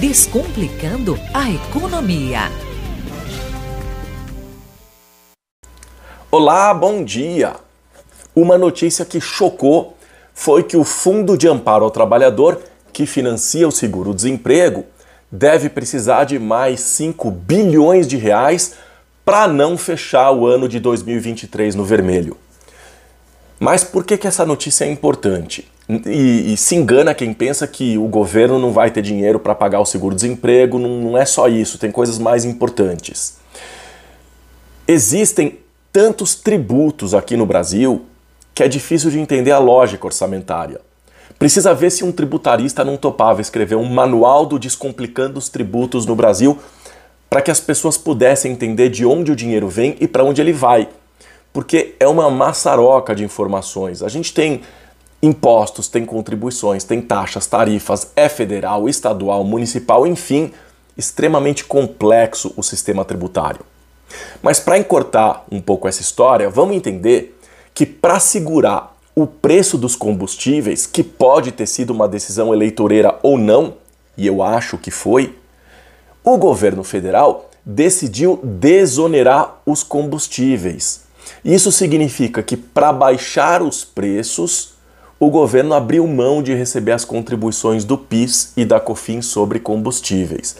Descomplicando a economia. Olá, bom dia! Uma notícia que chocou foi que o Fundo de Amparo ao Trabalhador, que financia o seguro-desemprego, deve precisar de mais 5 bilhões de reais para não fechar o ano de 2023 no vermelho. Mas por que, que essa notícia é importante? E, e, se engana quem pensa que o governo não vai ter dinheiro para pagar o seguro-desemprego, não, não é só isso, tem coisas mais importantes. Existem tantos tributos aqui no Brasil que é difícil de entender a lógica orçamentária. Precisa ver se um tributarista não topava escrever um manual do Descomplicando os Tributos no Brasil para que as pessoas pudessem entender de onde o dinheiro vem e para onde ele vai. Porque é uma maçaroca de informações. A gente tem impostos, tem contribuições, tem taxas, tarifas, é federal, estadual, municipal, enfim, extremamente complexo o sistema tributário. Mas para encurtar um pouco essa história, vamos entender que para segurar o preço dos combustíveis, que pode ter sido uma decisão eleitoreira ou não, e eu acho que foi, o governo federal decidiu desonerar os combustíveis. Isso significa que para baixar os preços, o governo abriu mão de receber as contribuições do PIS e da COFINS sobre combustíveis.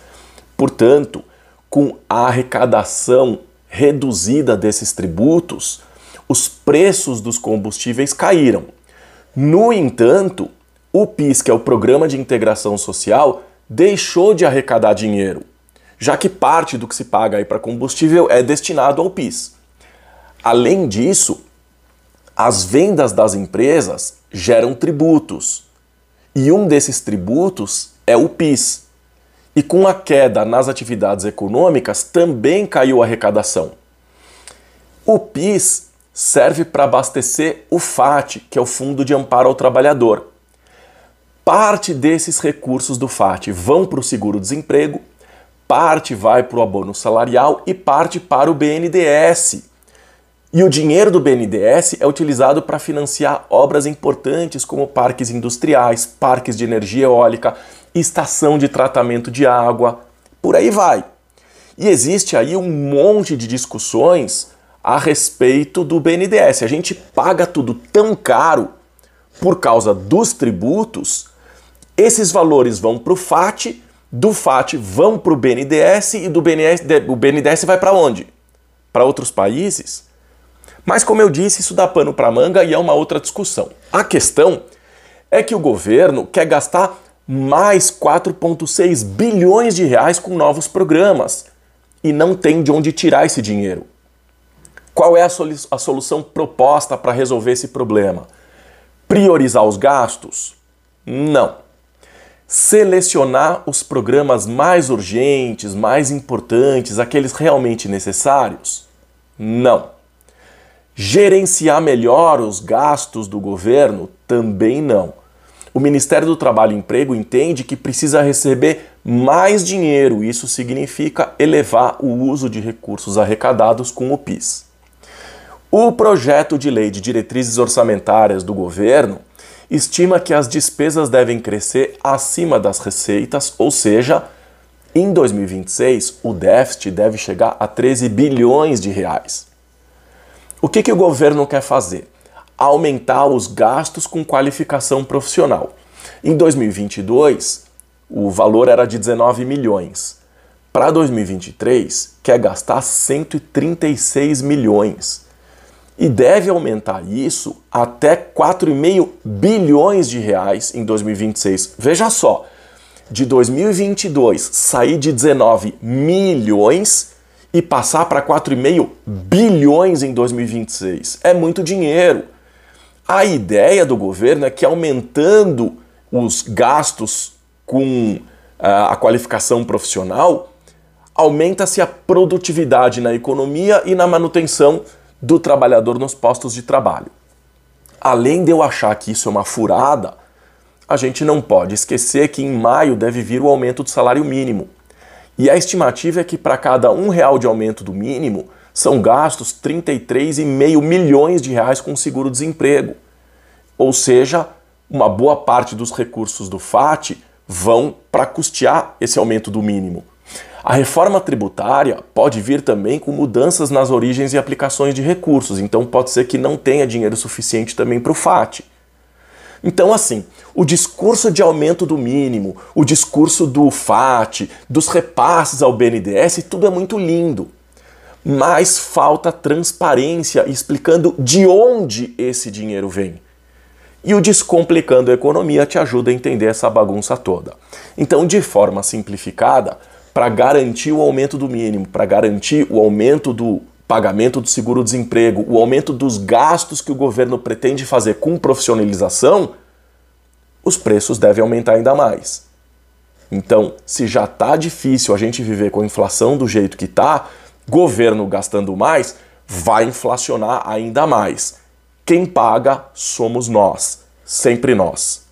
Portanto, com a arrecadação reduzida desses tributos, os preços dos combustíveis caíram. No entanto, o PIS, que é o Programa de Integração Social, deixou de arrecadar dinheiro, já que parte do que se paga para combustível é destinado ao PIS. Além disso, as vendas das empresas geram tributos, e um desses tributos é o PIS. E com a queda nas atividades econômicas também caiu a arrecadação. O PIS serve para abastecer o FAT, que é o Fundo de Amparo ao Trabalhador. Parte desses recursos do FAT vão para o seguro-desemprego, parte vai para o abono salarial e parte para o BNDES. E o dinheiro do BNDES é utilizado para financiar obras importantes como parques industriais, parques de energia eólica, estação de tratamento de água, por aí vai. E existe aí um monte de discussões a respeito do BNDES. A gente paga tudo tão caro por causa dos tributos, esses valores vão para o FAT, do FAT vão para o BNDES e do BNDES, o BNDES vai para onde? Para outros países? Mas como eu disse, isso dá pano para manga e é uma outra discussão. A questão é que o governo quer gastar mais 4,6 bilhões de reais com novos programas e não tem de onde tirar esse dinheiro. Qual é a, a solução proposta para resolver esse problema? Priorizar os gastos? Não. Selecionar os programas mais urgentes, mais importantes, aqueles realmente necessários? Não. Gerenciar melhor os gastos do governo? Também não. O Ministério do Trabalho e Emprego entende que precisa receber mais dinheiro, isso significa elevar o uso de recursos arrecadados com o PIS. O projeto de lei de diretrizes orçamentárias do governo estima que as despesas devem crescer acima das receitas, ou seja, em 2026 o déficit deve chegar a 13 bilhões de reais. O que, que o governo quer fazer? Aumentar os gastos com qualificação profissional. Em 2022, o valor era de 19 milhões. Para 2023, quer gastar 136 milhões e deve aumentar isso até 4,5 bilhões de reais em 2026. Veja só, de 2022 sair de 19 milhões e passar para 4,5 bilhões em 2026. É muito dinheiro. A ideia do governo é que aumentando os gastos com uh, a qualificação profissional, aumenta-se a produtividade na economia e na manutenção do trabalhador nos postos de trabalho. Além de eu achar que isso é uma furada, a gente não pode esquecer que em maio deve vir o aumento do salário mínimo. E a estimativa é que para cada um real de aumento do mínimo são gastos 33,5 milhões de reais com seguro-desemprego. Ou seja, uma boa parte dos recursos do FAT vão para custear esse aumento do mínimo. A reforma tributária pode vir também com mudanças nas origens e aplicações de recursos, então pode ser que não tenha dinheiro suficiente também para o FAT. Então, assim, o discurso de aumento do mínimo, o discurso do FAT, dos repasses ao BNDES, tudo é muito lindo. Mas falta transparência explicando de onde esse dinheiro vem. E o Descomplicando a Economia te ajuda a entender essa bagunça toda. Então, de forma simplificada, para garantir o aumento do mínimo, para garantir o aumento do pagamento do seguro-desemprego, o aumento dos gastos que o governo pretende fazer com profissionalização, os preços devem aumentar ainda mais. Então, se já está difícil a gente viver com a inflação do jeito que está, governo gastando mais, vai inflacionar ainda mais. Quem paga somos nós, sempre nós.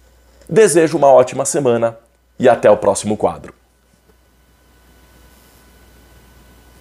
Desejo uma ótima semana e até o próximo quadro.